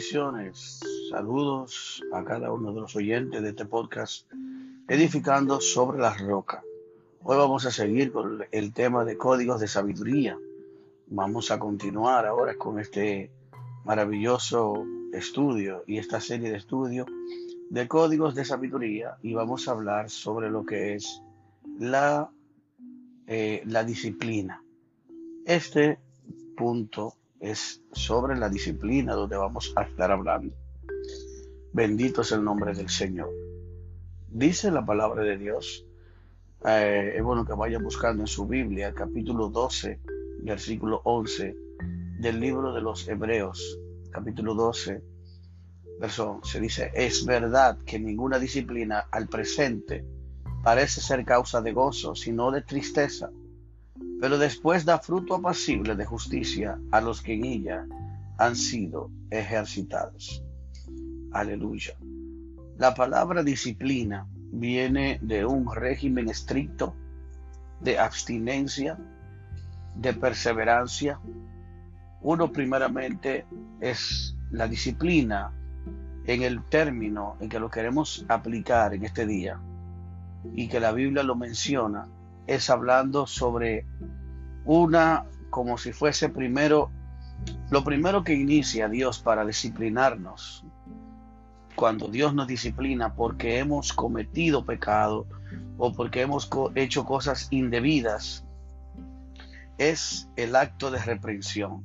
Saludos a cada uno de los oyentes de este podcast Edificando sobre la roca. Hoy vamos a seguir con el tema de códigos de sabiduría. Vamos a continuar ahora con este maravilloso estudio y esta serie de estudios de códigos de sabiduría y vamos a hablar sobre lo que es la, eh, la disciplina. Este punto es sobre la disciplina donde vamos a estar hablando. Bendito es el nombre del Señor. Dice la palabra de Dios. Eh, es bueno que vaya buscando en su Biblia, capítulo 12, versículo 11 del libro de los Hebreos, capítulo 12, verso se dice, es verdad que ninguna disciplina al presente parece ser causa de gozo, sino de tristeza pero después da fruto apacible de justicia a los que en ella han sido ejercitados. Aleluya. La palabra disciplina viene de un régimen estricto de abstinencia, de perseverancia. Uno primeramente es la disciplina en el término en que lo queremos aplicar en este día y que la Biblia lo menciona es hablando sobre una, como si fuese primero, lo primero que inicia Dios para disciplinarnos, cuando Dios nos disciplina porque hemos cometido pecado o porque hemos hecho cosas indebidas, es el acto de reprensión.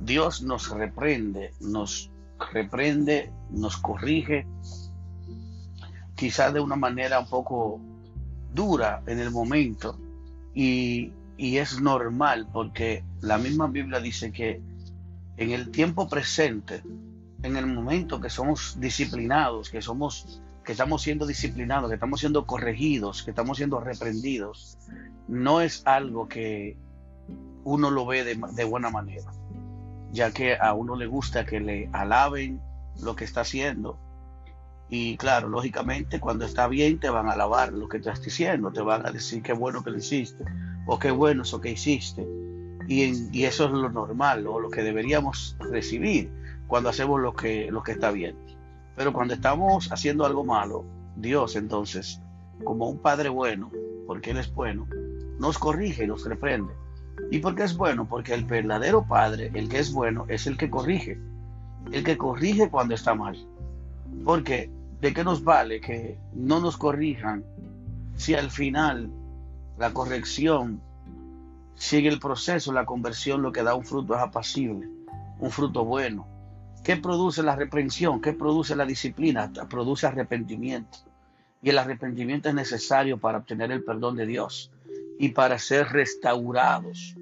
Dios nos reprende, nos reprende, nos corrige, quizás de una manera un poco dura en el momento y, es normal porque la misma Biblia dice que en el tiempo presente, en el momento que somos disciplinados, que somos que estamos siendo disciplinados, que estamos siendo corregidos, que estamos siendo reprendidos, no es algo que uno lo ve de, de, buena manera, ya que a uno le gusta que le alaben lo que está haciendo, y claro, lógicamente, cuando está bien, te van a alabar lo que estás diciendo, te van a decir qué bueno que lo hiciste, o qué bueno eso que hiciste. Y, eso es lo normal, o lo que deberíamos recibir cuando hacemos lo que, lo que está bien. Pero cuando estamos haciendo algo malo, Dios entonces, como un Padre bueno, porque Él es bueno, nos corrige y nos reprende. ¿Y por qué es bueno? Porque el verdadero Padre, el que es bueno, es el que corrige. El que corrige cuando está mal. Porque ¿de qué nos vale que no nos corrijan si al final la corrección sigue el proceso, la conversión lo que da un fruto es apacible, un fruto bueno? ¿Qué produce la reprensión? ¿Qué produce la disciplina? Produce arrepentimiento. Y el arrepentimiento es necesario para obtener el perdón de Dios y para ser restaurados.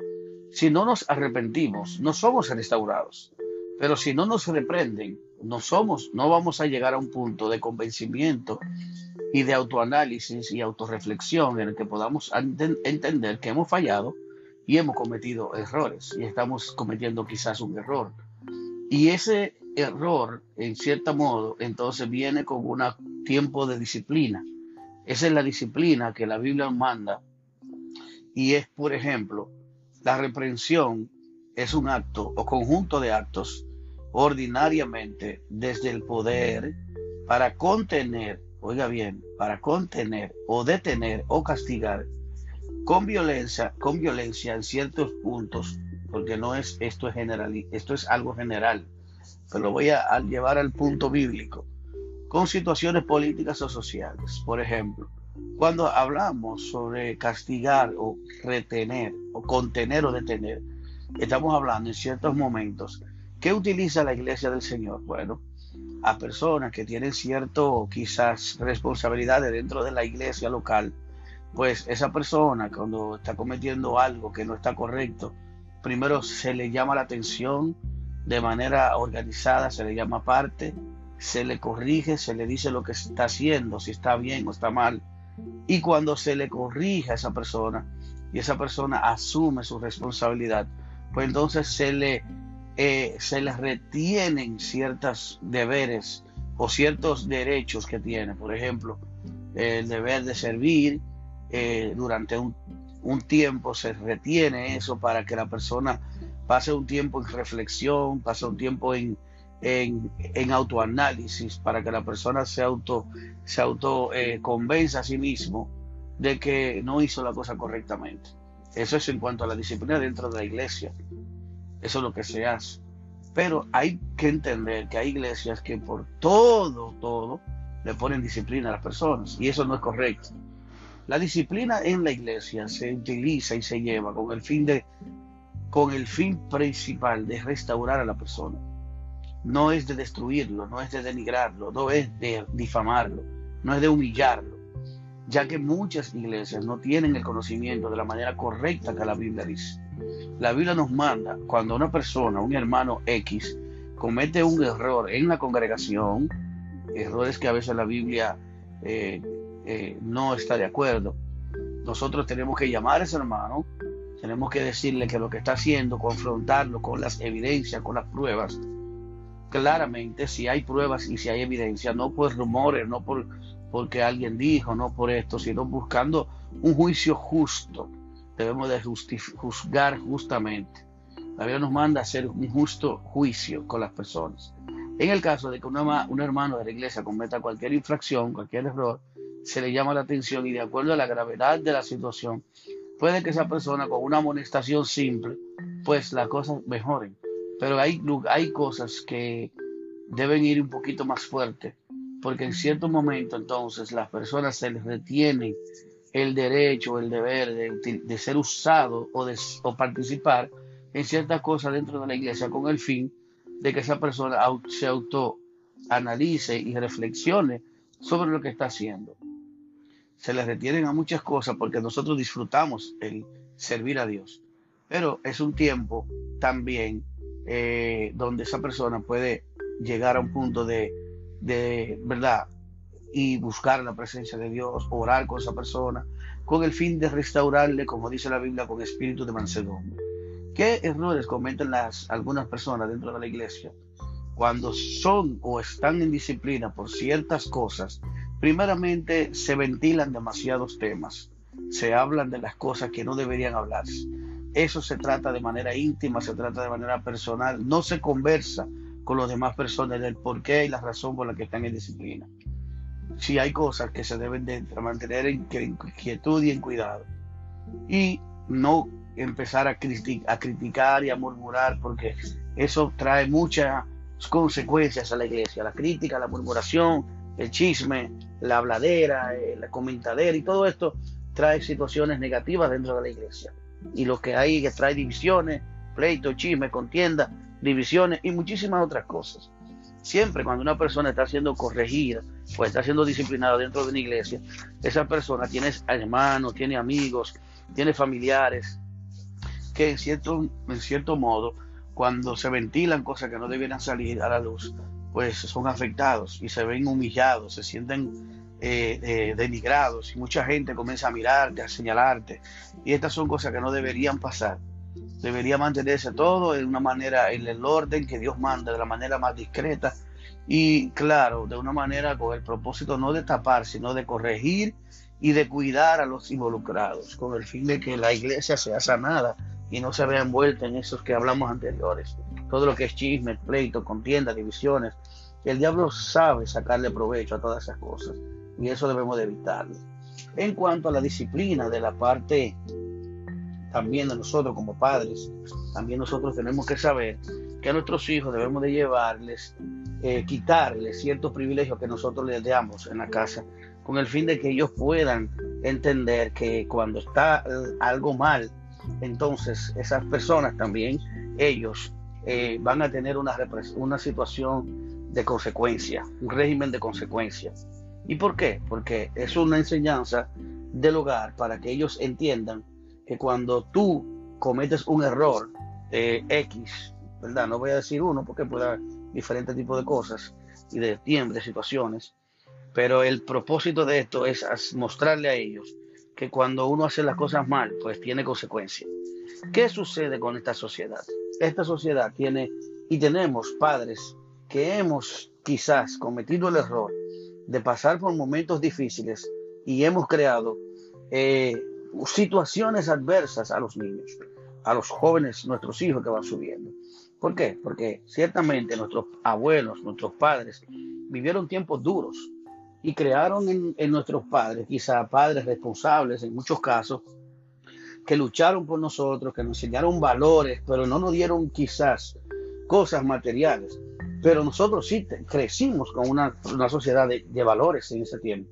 Si no nos arrepentimos, no somos restaurados. Pero si no nos reprenden, no somos, no vamos a llegar a un punto de convencimiento y de autoanálisis y autorreflexión en el que podamos entender que hemos fallado y hemos cometido errores y estamos cometiendo quizás un error. Y ese error, en cierto modo, entonces viene con un tiempo de disciplina. Esa es la disciplina que la Biblia manda. Y es, por ejemplo, la reprensión es un acto o conjunto de actos ordinariamente desde el poder para contener, oiga bien, para contener o detener o castigar con violencia, con violencia en ciertos puntos, porque no es esto es general, esto es algo general, pero lo voy a, llevar al punto bíblico, con situaciones políticas o sociales. Por ejemplo, cuando hablamos sobre castigar o retener o contener o detener, estamos hablando en ciertos momentos ¿Qué utiliza la iglesia del Señor? Bueno, a personas que tienen cierto, quizás, responsabilidades dentro de la iglesia local, pues esa persona cuando está cometiendo algo que no está correcto, primero se le llama la atención de manera organizada, se le llama aparte, se le corrige, se le dice lo que está haciendo, si está bien o está mal. Y cuando se le corrige a esa persona y esa persona asume su responsabilidad, pues entonces se le eh, se les retienen ciertos deberes o ciertos derechos que tiene. Por ejemplo, el deber de servir eh, durante un, tiempo se retiene eso para que la persona pase un tiempo en reflexión, pase un tiempo en, en, autoanálisis para que la persona se auto, se auto eh, convenza a sí mismo de que no hizo la cosa correctamente. Eso es en cuanto a la disciplina dentro de la iglesia. Eso es lo que se hace. Pero hay que entender que hay iglesias que por todo, todo, le ponen disciplina a las personas. Y eso no es correcto. La disciplina en la iglesia se utiliza y se lleva con el fin de con el fin principal de restaurar a la persona. No es de destruirlo, no es de denigrarlo, no es de difamarlo, no es de humillarlo, ya que muchas iglesias no tienen el conocimiento de la manera correcta que la Biblia dice. La Biblia nos manda cuando una persona, un hermano X, comete un error en la congregación, errores que a veces la Biblia eh, eh, no está de acuerdo. Nosotros tenemos que llamar a ese hermano, tenemos que decirle que lo que está haciendo, confrontarlo con las evidencias, con las pruebas. Claramente, si hay pruebas y si hay evidencia, no por rumores, no por porque alguien dijo, no por esto, sino buscando un juicio justo. Debemos de juzgar justamente. La Biblia nos manda a hacer un justo juicio con las personas. En el caso de que un hermano de la iglesia cometa cualquier infracción, cualquier error, se le llama la atención y de acuerdo a la gravedad de la situación, puede que esa persona con una amonestación simple, pues las cosas mejoren. Pero hay, hay cosas que deben ir un poquito más fuerte, porque en cierto momento entonces las personas se les retienen el derecho, el deber de, ser usado o, de, o participar en ciertas cosas dentro de la iglesia con el fin de que esa persona se autoanalice y reflexione sobre lo que está haciendo se les retienen a muchas cosas porque nosotros disfrutamos el servir a Dios. Pero es un tiempo también eh, donde esa persona puede llegar a un punto de, verdad y buscar la presencia de Dios, orar con esa persona, con el fin de restaurarle, como dice la Biblia, con espíritu de mansedumbre. ¿Qué errores cometen las, algunas personas dentro de la iglesia? Cuando son o están en disciplina por ciertas cosas, Primeramente, se ventilan demasiados temas, se hablan de las cosas que no deberían hablarse. Eso se trata de manera íntima, se trata de manera personal, no se conversa con las demás personas del por qué y la razón por la que están en disciplina. Si hay cosas que se deben de mantener en quietud y en cuidado. Y no empezar a, criticar y a murmurar, porque eso trae muchas consecuencias a la iglesia. La crítica, la murmuración, el chisme, la habladera, eh, la comentadera y todo esto trae situaciones negativas dentro de la iglesia. Y lo que hay que trae divisiones, pleito, chisme, contienda, divisiones y muchísimas otras cosas. Siempre cuando una persona está siendo corregida o está siendo disciplinada dentro de una iglesia, esa persona tiene hermanos, tiene amigos, tiene familiares, que en cierto, en cierto modo, cuando se ventilan cosas que no debieran salir a la luz, pues son afectados y se ven humillados, se sienten eh, eh, denigrados y mucha gente comienza a mirarte, a señalarte. Y estas son cosas que no deberían pasar. Debería mantenerse todo en una manera, en el orden que Dios manda, de la manera más discreta y claro, de una manera con el propósito no de tapar, sino de corregir y de cuidar a los involucrados, con el fin de que la iglesia sea sanada y no se vea envuelta en esos que hablamos anteriores. Todo lo que es chisme, pleito, contienda, divisiones, el diablo sabe sacarle provecho a todas esas cosas y eso debemos de evitarlo. En cuanto a la disciplina de la parte también de nosotros como padres, también nosotros tenemos que saber que a nuestros hijos debemos de llevarles, eh, quitarles ciertos privilegios que nosotros les damos en la casa, con el fin de que ellos puedan entender que cuando está eh, algo mal, entonces esas personas también, ellos eh, van a tener una, una situación de consecuencia, un régimen de consecuencias. ¿Y por qué? Porque es una enseñanza del hogar para que ellos entiendan que cuando tú cometes un error X, ¿verdad? No voy a decir uno porque puede haber diferentes tipos de cosas y de tiempos, de situaciones, pero el propósito de esto es mostrarle a ellos que cuando uno hace las cosas mal, pues tiene consecuencias. ¿Qué sucede con esta sociedad? Esta sociedad tiene y tenemos padres que hemos quizás cometido el error de pasar por momentos difíciles y hemos creado eh, situaciones adversas a los niños, a los jóvenes, nuestros hijos que van subiendo. ¿Por qué? Porque ciertamente nuestros abuelos, nuestros padres, vivieron tiempos duros y crearon en, nuestros padres, quizá padres responsables en muchos casos, que lucharon por nosotros, que nos enseñaron valores, pero no nos dieron quizás cosas materiales. Pero nosotros sí crecimos con una, sociedad de, valores en ese tiempo.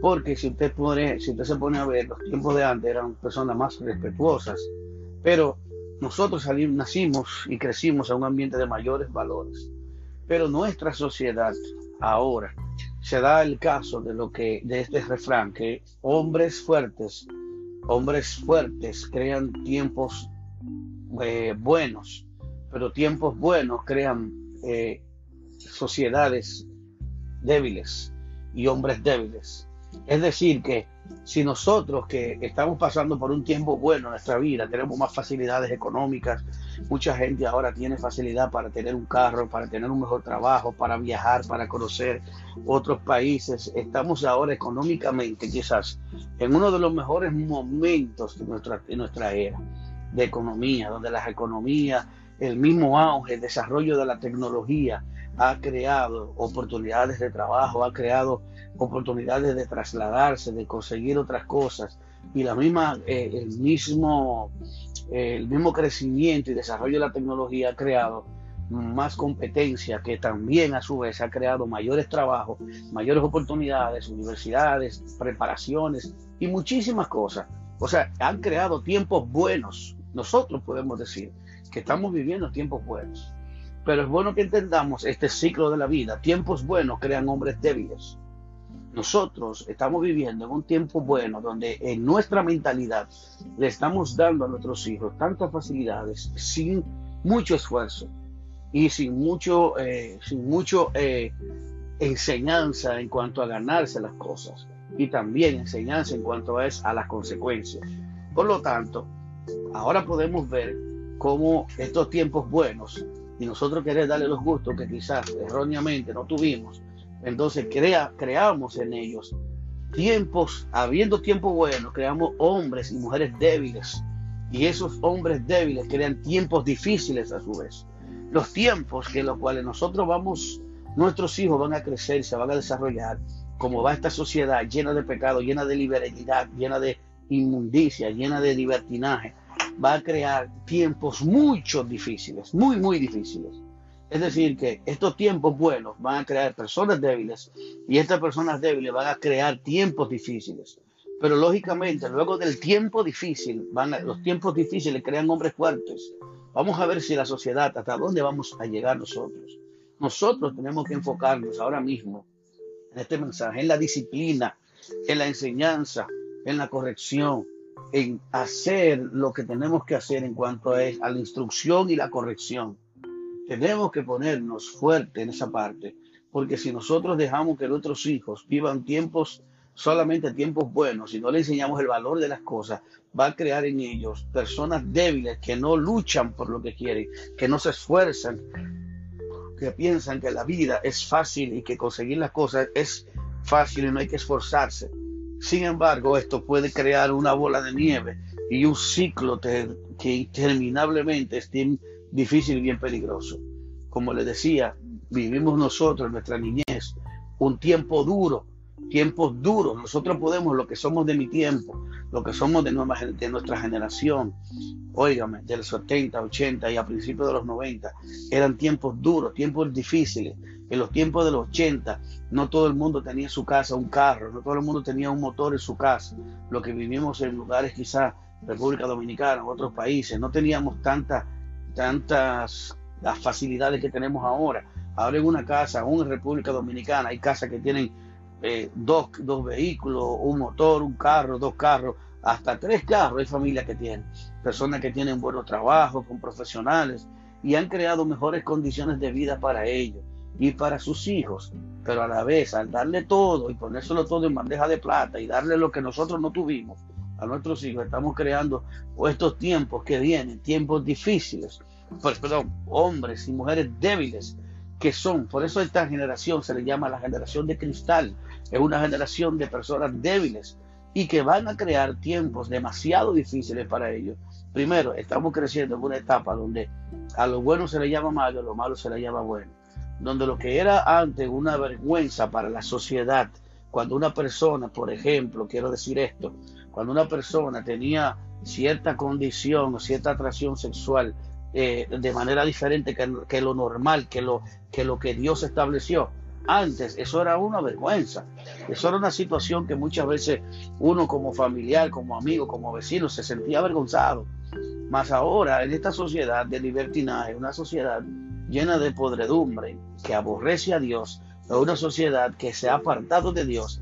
Porque si usted, pone, si usted se pone a ver, los tiempos de antes eran personas más respetuosas, pero nosotros nacimos y crecimos en un ambiente de mayores valores. Pero nuestra sociedad ahora se da el caso de lo que de este refrán que hombres fuertes, hombres fuertes crean tiempos eh, buenos, pero tiempos buenos crean eh, sociedades débiles y hombres débiles. Es decir, que si nosotros que estamos pasando por un tiempo bueno en nuestra vida, tenemos más facilidades económicas, mucha gente ahora tiene facilidad para tener un carro, para tener un mejor trabajo, para viajar, para conocer otros países, estamos ahora económicamente quizás en uno de los mejores momentos de nuestra, de nuestra era de economía, donde las economías, el mismo auge, el desarrollo de la tecnología ha creado oportunidades de trabajo, ha creado oportunidades de trasladarse, de conseguir otras cosas y la misma, eh, el, mismo, eh, el mismo crecimiento y desarrollo de la tecnología ha creado más competencia que también a su vez ha creado mayores trabajos, mayores oportunidades, universidades, preparaciones y muchísimas cosas. O sea, han creado tiempos buenos. Nosotros podemos decir que estamos viviendo tiempos buenos. Pero es bueno que entendamos este ciclo de la vida. Tiempos buenos crean hombres débiles. Nosotros estamos viviendo en un tiempo bueno donde en nuestra mentalidad le estamos dando a nuestros hijos tantas facilidades sin mucho esfuerzo y sin mucho, eh, sin mucho eh, enseñanza en cuanto a ganarse las cosas y también enseñanza en cuanto a, a las consecuencias. Por lo tanto, ahora podemos ver cómo estos tiempos buenos y nosotros querer darle los gustos que quizás erróneamente no tuvimos, entonces crea, creamos en ellos tiempos, habiendo tiempos buenos, creamos hombres y mujeres débiles. Y esos hombres débiles crean tiempos difíciles a su vez. Los tiempos que los cuales nosotros vamos, nuestros hijos van a crecer, se van a desarrollar, como va esta sociedad llena de pecado, llena de liberalidad, llena de inmundicia, llena de libertinaje, va a crear tiempos mucho difíciles, muy, muy difíciles. Es decir, que estos tiempos buenos van a crear personas débiles y estas personas débiles van a crear tiempos difíciles. Pero lógicamente, luego del tiempo difícil, los tiempos difíciles crean hombres fuertes. Vamos a ver si la sociedad, hasta dónde vamos a llegar nosotros. Nosotros tenemos que enfocarnos ahora mismo en este mensaje, en la disciplina, en la enseñanza, en la corrección, en hacer lo que tenemos que hacer en cuanto a la instrucción y la corrección tenemos que ponernos fuerte en esa parte, porque si nosotros dejamos que nuestros hijos vivan tiempos, solamente tiempos buenos, si no le enseñamos el valor de las cosas, va a crear en ellos personas débiles que no luchan por lo que quieren, que no se esfuerzan, que piensan que la vida es fácil y que conseguir las cosas es fácil y no hay que esforzarse. Sin embargo, esto puede crear una bola de nieve y un ciclo que interminablemente es difícil y bien peligroso. Como les decía, vivimos nosotros nuestra niñez un tiempo duro, tiempos duros. Nosotros podemos, lo que somos de mi tiempo, lo que somos de, de nuestra generación, óigame, de los 70, 80 y a principios de los 90, eran tiempos duros, tiempos difíciles. En los tiempos de los 80, no todo el mundo tenía en su casa un carro, no todo el mundo tenía un motor en su casa. Lo que vivimos en lugares quizás República Dominicana, otros países, no teníamos tanta tantas las facilidades que tenemos ahora. Ahora en una casa, aún en República Dominicana, hay casas que tienen eh, dos, dos, vehículos, un motor, un carro, dos carros, hasta tres carros. Hay familias que tienen, personas que tienen buenos trabajos, con profesionales, y han creado mejores condiciones de vida para ellos y para sus hijos. Pero a la vez, al darle todo y ponérselo todo en bandeja de plata y darle lo que nosotros no tuvimos, a nuestros hijos, estamos creando estos tiempos que vienen, tiempos difíciles, pues, perdón, hombres y mujeres débiles que son, por eso esta generación se le llama la generación de cristal, es una generación de personas débiles y que van a crear tiempos demasiado difíciles para ellos. Primero, estamos creciendo en una etapa donde a lo bueno se le llama malo, a lo malo se le llama bueno. Donde lo que era antes una vergüenza para la sociedad, cuando una persona, por ejemplo, quiero decir esto, cuando una persona tenía cierta condición cierta atracción sexual eh, de manera diferente que, lo normal, que lo, que Dios estableció, antes eso era una vergüenza, eso era una situación que muchas veces uno como familiar, como amigo, como vecino se sentía avergonzado. Mas ahora en esta sociedad de libertinaje, una sociedad llena de podredumbre, que aborrece a Dios, una sociedad que se ha apartado de Dios,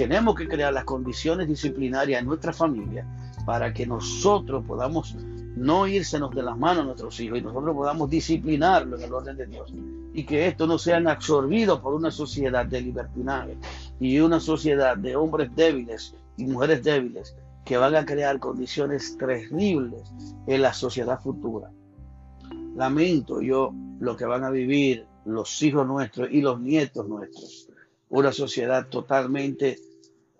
tenemos que crear las condiciones disciplinarias en nuestra familia para que nosotros podamos no írsenos de las manos a nuestros hijos y nosotros podamos disciplinarlo en el orden de Dios y que esto no sean absorbidos por una sociedad de libertinaje y una sociedad de hombres débiles y mujeres débiles que van a crear condiciones terribles en la sociedad futura. Lamento yo lo que van a vivir los hijos nuestros y los nietos nuestros. Una sociedad totalmente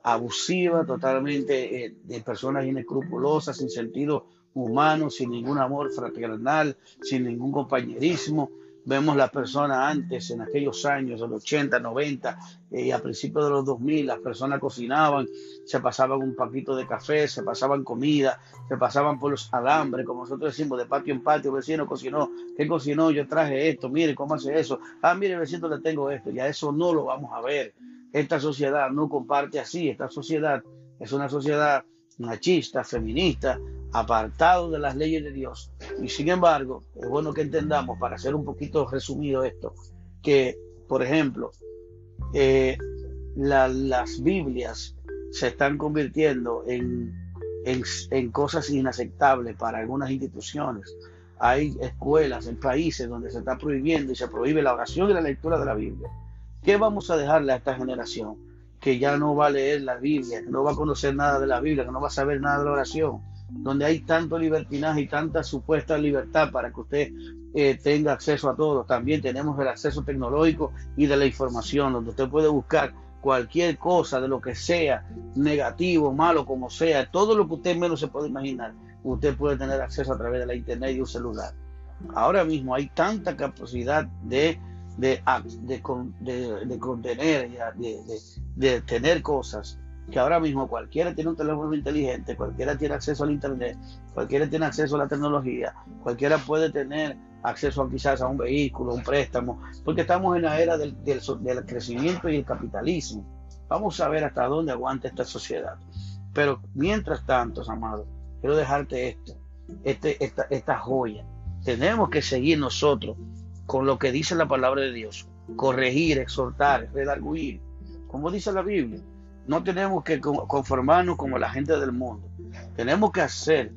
abusiva, totalmente eh, de personas inescrupulosas, sin sentido humano, sin ningún amor fraternal, sin ningún compañerismo. Vemos las personas antes, en aquellos años, en los 80, 90 y a principios de los 2000, las personas cocinaban, se pasaban un paquito de café, se pasaban comida, se pasaban por los alambres, como nosotros decimos, de patio en patio, vecino cocinó, ¿qué cocinó? Yo traje esto, mire cómo hace eso, ah, mire, vecino, le tengo esto, ya eso no lo vamos a ver. Esta sociedad no comparte así, esta sociedad es una sociedad machista, feminista, apartado de las leyes de Dios. Y sin embargo, es bueno que entendamos, para hacer un poquito resumido esto, que, por ejemplo, eh, las Biblias se están convirtiendo en, en, cosas inaceptables para algunas instituciones. Hay escuelas en países donde se está prohibiendo y se prohíbe la oración y la lectura de la Biblia. ¿Qué vamos a dejarle a esta generación? Que ya no va a leer la Biblia, que no va a conocer nada de la Biblia, que no va a saber nada de la oración, donde hay tanto libertinaje y tanta supuesta libertad para que usted eh, tenga acceso a todo. También tenemos el acceso tecnológico y de la información, donde usted puede buscar cualquier cosa de lo que sea, negativo, malo, como sea, todo lo que usted menos se puede imaginar, usted puede tener acceso a través de la internet y un celular. Ahora mismo hay tanta capacidad de, de, de, de contener, de tener cosas que ahora mismo cualquiera tiene un teléfono inteligente, cualquiera tiene acceso al Internet, cualquiera tiene acceso a la tecnología, cualquiera puede tener acceso a quizás a un vehículo, un préstamo, porque estamos en la era del, crecimiento y el capitalismo. Vamos a ver hasta dónde aguanta esta sociedad. Pero mientras tanto, amados, quiero dejarte esto, este, esta, esta joya. Tenemos que seguir nosotros con lo que dice la palabra de Dios, corregir, exhortar, redarguir, como dice la Biblia no tenemos que conformarnos como la gente del mundo. Tenemos que hacer,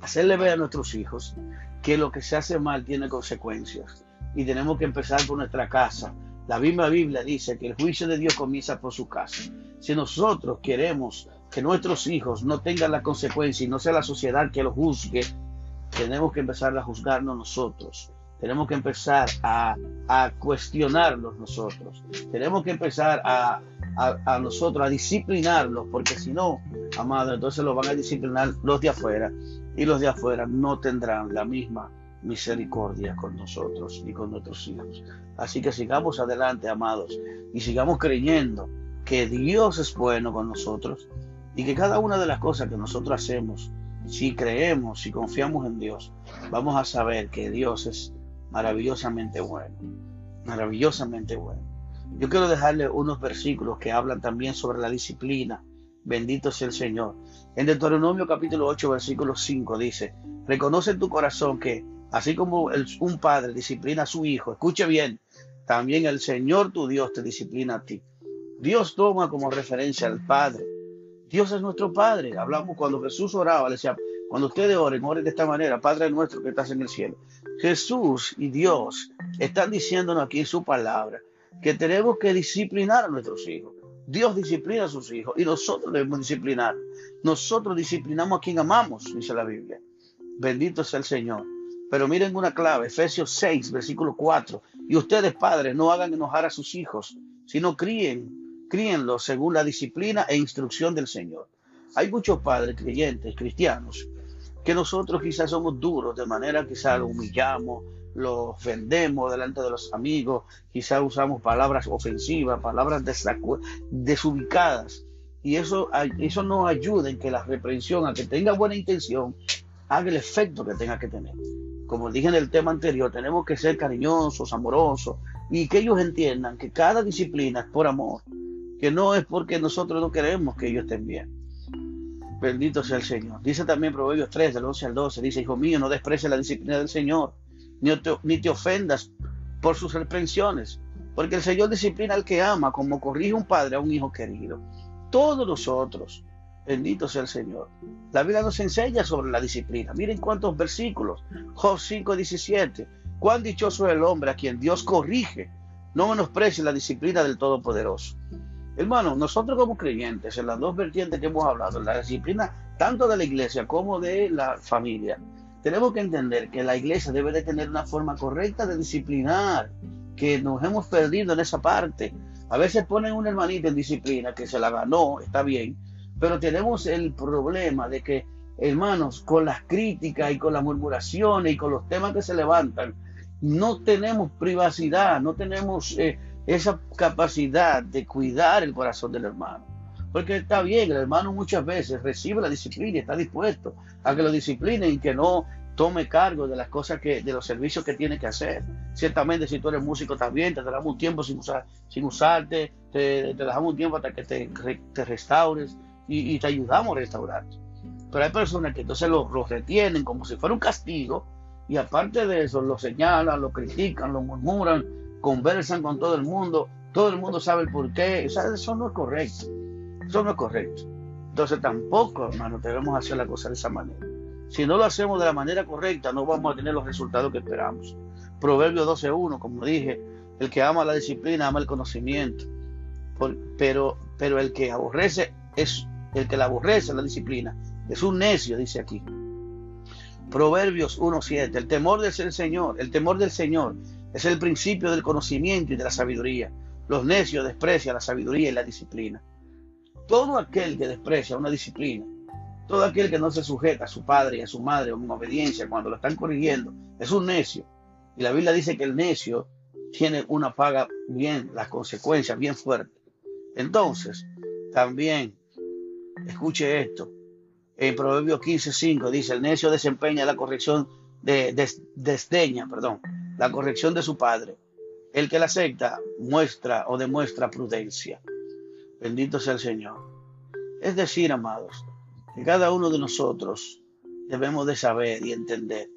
hacerle ver a nuestros hijos que lo que se hace mal tiene consecuencias. Y tenemos que empezar por nuestra casa. La misma Biblia dice que el juicio de Dios comienza por su casa. Si nosotros queremos que nuestros hijos no tengan la consecuencia y no sea la sociedad que los juzgue, tenemos que empezar a juzgarnos nosotros. Tenemos que empezar a, a cuestionarlos nosotros. Tenemos que empezar a, a, nosotros, a disciplinarlos, porque si no, amado, entonces los van a disciplinar los de afuera y los de afuera no tendrán la misma misericordia con nosotros y con nuestros hijos. Así que sigamos adelante, amados, y sigamos creyendo que Dios es bueno con nosotros y que cada una de las cosas que nosotros hacemos, si creemos, si confiamos en Dios, vamos a saber que Dios es maravillosamente bueno, maravillosamente bueno. Yo quiero dejarle unos versículos que hablan también sobre la disciplina. Bendito sea el Señor. En Deuteronomio capítulo 8, versículo 5 dice, reconoce en tu corazón que así como un padre disciplina a su hijo, escuche bien, también el Señor tu Dios te disciplina a ti. Dios toma como referencia al Padre. Dios es nuestro Padre. Hablamos cuando Jesús oraba, le decía, cuando ustedes oren, oren de esta manera, Padre nuestro que estás en el cielo. Jesús y Dios están diciéndonos aquí en su palabra que tenemos que disciplinar a nuestros hijos. Dios disciplina a sus hijos y nosotros debemos disciplinar. Nosotros disciplinamos a quien amamos, dice la Biblia. Bendito sea el Señor. Pero miren una clave, Efesios 6, versículo 4. Y ustedes, padres, no hagan enojar a sus hijos, sino críen críenlos según la disciplina e instrucción del Señor. Hay muchos padres creyentes, cristianos, que nosotros quizás somos duros, de manera quizás lo humillamos, lo ofendemos delante de los amigos, quizás usamos palabras ofensivas, palabras desubicadas. Y eso, eso no ayuda en que la reprensión, a que tenga buena intención, haga el efecto que tenga que tener. Como dije en el tema anterior, tenemos que ser cariñosos, amorosos, y que ellos entiendan que cada disciplina es por amor, que no es porque nosotros no queremos que ellos estén bien. Bendito sea el Señor. Dice también Proverbios 3, del 11 al 12, dice, Hijo mío, no desprecies la disciplina del Señor, ni te, ni te ofendas por sus reprensiones, porque el Señor disciplina al que ama, como corrige un padre a un hijo querido. Todos nosotros, bendito sea el Señor. La Biblia nos enseña sobre la disciplina. Miren cuántos versículos. Job 5, 17. Cuán dichoso es el hombre a quien Dios corrige. No menosprecie la disciplina del Todopoderoso. Hermano, nosotros como creyentes, en las dos vertientes que hemos hablado, la disciplina tanto de la iglesia como de la familia, tenemos que entender que la iglesia debe de tener una forma correcta de disciplinar, que nos hemos perdido en esa parte. A veces ponen un hermanito en disciplina que se la ganó, está bien, pero tenemos el problema de que, hermanos, con las críticas y con las murmuraciones y con los temas que se levantan, no tenemos privacidad, no tenemos eh, esa capacidad de cuidar el corazón del hermano. Porque está bien, el hermano muchas veces recibe la disciplina y está dispuesto a que lo disciplinen y que no tome cargo de las cosas que, de los servicios que tiene que hacer. Ciertamente, si tú eres músico también, te damos un tiempo sin, usar, sin usarte, te, te dejamos un tiempo hasta que te, restaures y, te ayudamos a restaurarte. Pero hay personas que entonces lo, lo retienen como si fuera un castigo y aparte de eso, lo señalan, lo critican, lo murmuran, conversan con todo el mundo, todo el mundo sabe el por qué. eso no es correcto. Eso no es correcto. Entonces tampoco, hermano, debemos hacer la cosa de esa manera. Si no lo hacemos de la manera correcta, no vamos a tener los resultados que esperamos. Proverbio 12.1, como dije, el que ama la disciplina ama el conocimiento. pero, pero el que aborrece es el que la aborrece la disciplina. Es un necio, dice aquí. Proverbios 1.7, el temor del Señor, el temor del Señor es el principio del conocimiento y de la sabiduría. Los necios desprecian la sabiduría y la disciplina. Todo aquel que desprecia una disciplina, todo aquel que no se sujeta a su padre y a su madre en obediencia cuando lo están corrigiendo, es un necio. Y la Biblia dice que el necio tiene una paga bien, las consecuencias bien fuertes. Entonces, también, escuche esto, en Proverbios 15:5 dice, el necio desempeña la corrección de, desdeña, perdón, la corrección de su padre. El que la acepta muestra o demuestra prudencia. Bendito sea el Señor. Es decir, amados, que cada uno de nosotros debemos de saber y entender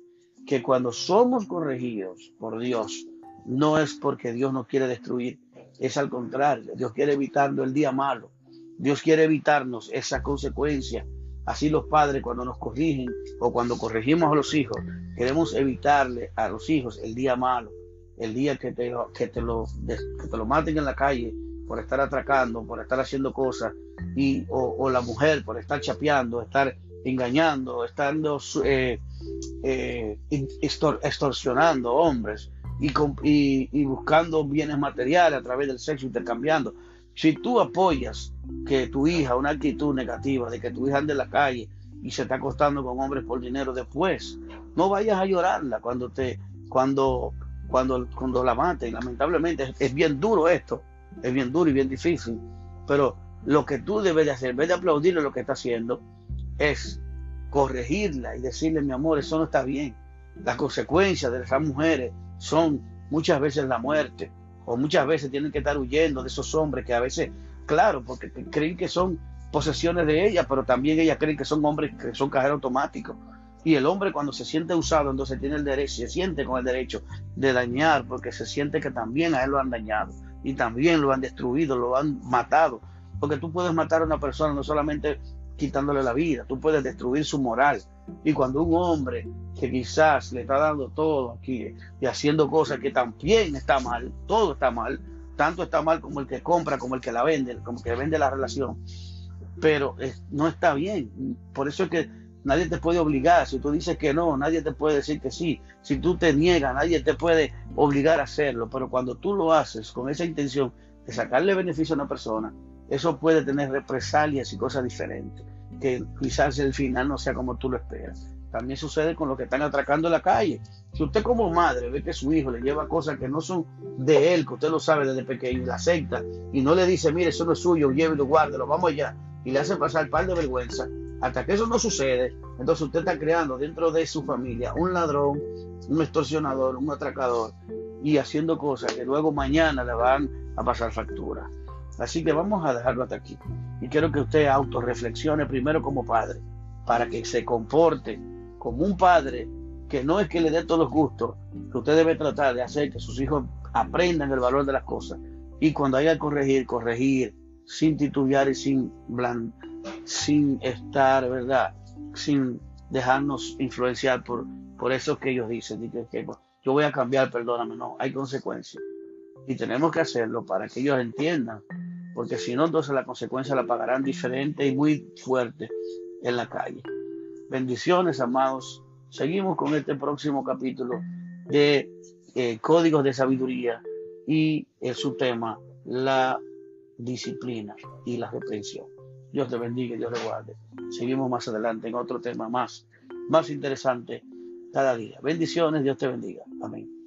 que cuando somos corregidos por Dios, no es porque Dios nos quiere destruir, es al contrario, Dios quiere evitarnos el día malo, Dios quiere evitarnos esa consecuencia Así los padres cuando nos corrigen o cuando corregimos a los hijos, queremos evitarle a los hijos el día malo, el día que te, lo, que te, lo, te lo maten en la calle por estar atracando, por estar haciendo cosas, y, o, la mujer por estar chapeando, estar engañando, estando eh, eh, extorsionando hombres y, buscando bienes materiales a través del sexo, intercambiando. Si tú apoyas que tu hija, una actitud negativa de que tu hija ande en la calle y se está acostando con hombres por dinero después, no vayas a llorarla cuando te, cuando, cuando, cuando la maten. Lamentablemente es, bien duro esto, es bien duro y bien difícil, pero lo que tú debes de hacer, en vez de aplaudirle lo que está haciendo, es corregirla y decirle, mi amor, eso no está bien. Las consecuencias de esas mujeres son muchas veces la muerte, o muchas veces tienen que estar huyendo de esos hombres que a veces claro, porque creen que son posesiones de ella, pero también ella creen que son hombres que son cajeros automáticos. Y el hombre cuando se siente usado, entonces tiene el derecho, se siente con el derecho de dañar, porque se siente que también a él lo han dañado y también lo han destruido, lo han matado. Porque tú puedes matar a una persona no solamente quitándole la vida, tú puedes destruir su moral. Y cuando un hombre que quizás le está dando todo aquí y haciendo cosas que también está mal, todo está mal, tanto está mal como el que compra, como el que la vende, como el que vende la relación. Pero no está bien. Por eso es que nadie te puede obligar. Si tú dices que no, nadie te puede decir que sí. Si tú te niegas, nadie te puede obligar a hacerlo. Pero cuando tú lo haces con esa intención de sacarle beneficio a una persona, eso puede tener represalias y cosas diferentes, que quizás el final no sea como tú lo esperas. También sucede con los que están atracando en la calle. Si usted como madre ve que su hijo le lleva cosas que no son de él, que usted lo sabe desde pequeño la acepta, y no le dice, mire, eso no es suyo, llévelo, guárdelo, vamos allá, y le hace pasar par de vergüenza, hasta que eso no sucede, entonces usted está creando dentro de su familia un ladrón, un extorsionador, un atracador, y haciendo cosas que luego mañana le van a pasar factura. Así que vamos a dejarlo hasta aquí. Y quiero que usted autorreflexione primero como padre, para que se comporte como un padre que no es que le dé todos los gustos, que usted debe tratar de hacer que sus hijos aprendan el valor de las cosas. Y cuando haya que corregir, corregir, sin titubear y sin, sin estar, ¿verdad? Sin dejarnos influenciar por, por eso que ellos dicen. que, que, yo voy a cambiar, perdóname, no, hay consecuencias. Y tenemos que hacerlo para que ellos entiendan, porque si no, entonces la consecuencia la pagarán diferente y muy fuerte en la calle. Bendiciones, amados. Seguimos con este próximo capítulo de eh, Códigos de Sabiduría y el su tema, la disciplina y la reprensión. Dios te bendiga Dios te guarde. Seguimos más adelante en otro tema más, más interesante cada día. Bendiciones, Dios te bendiga. Amén.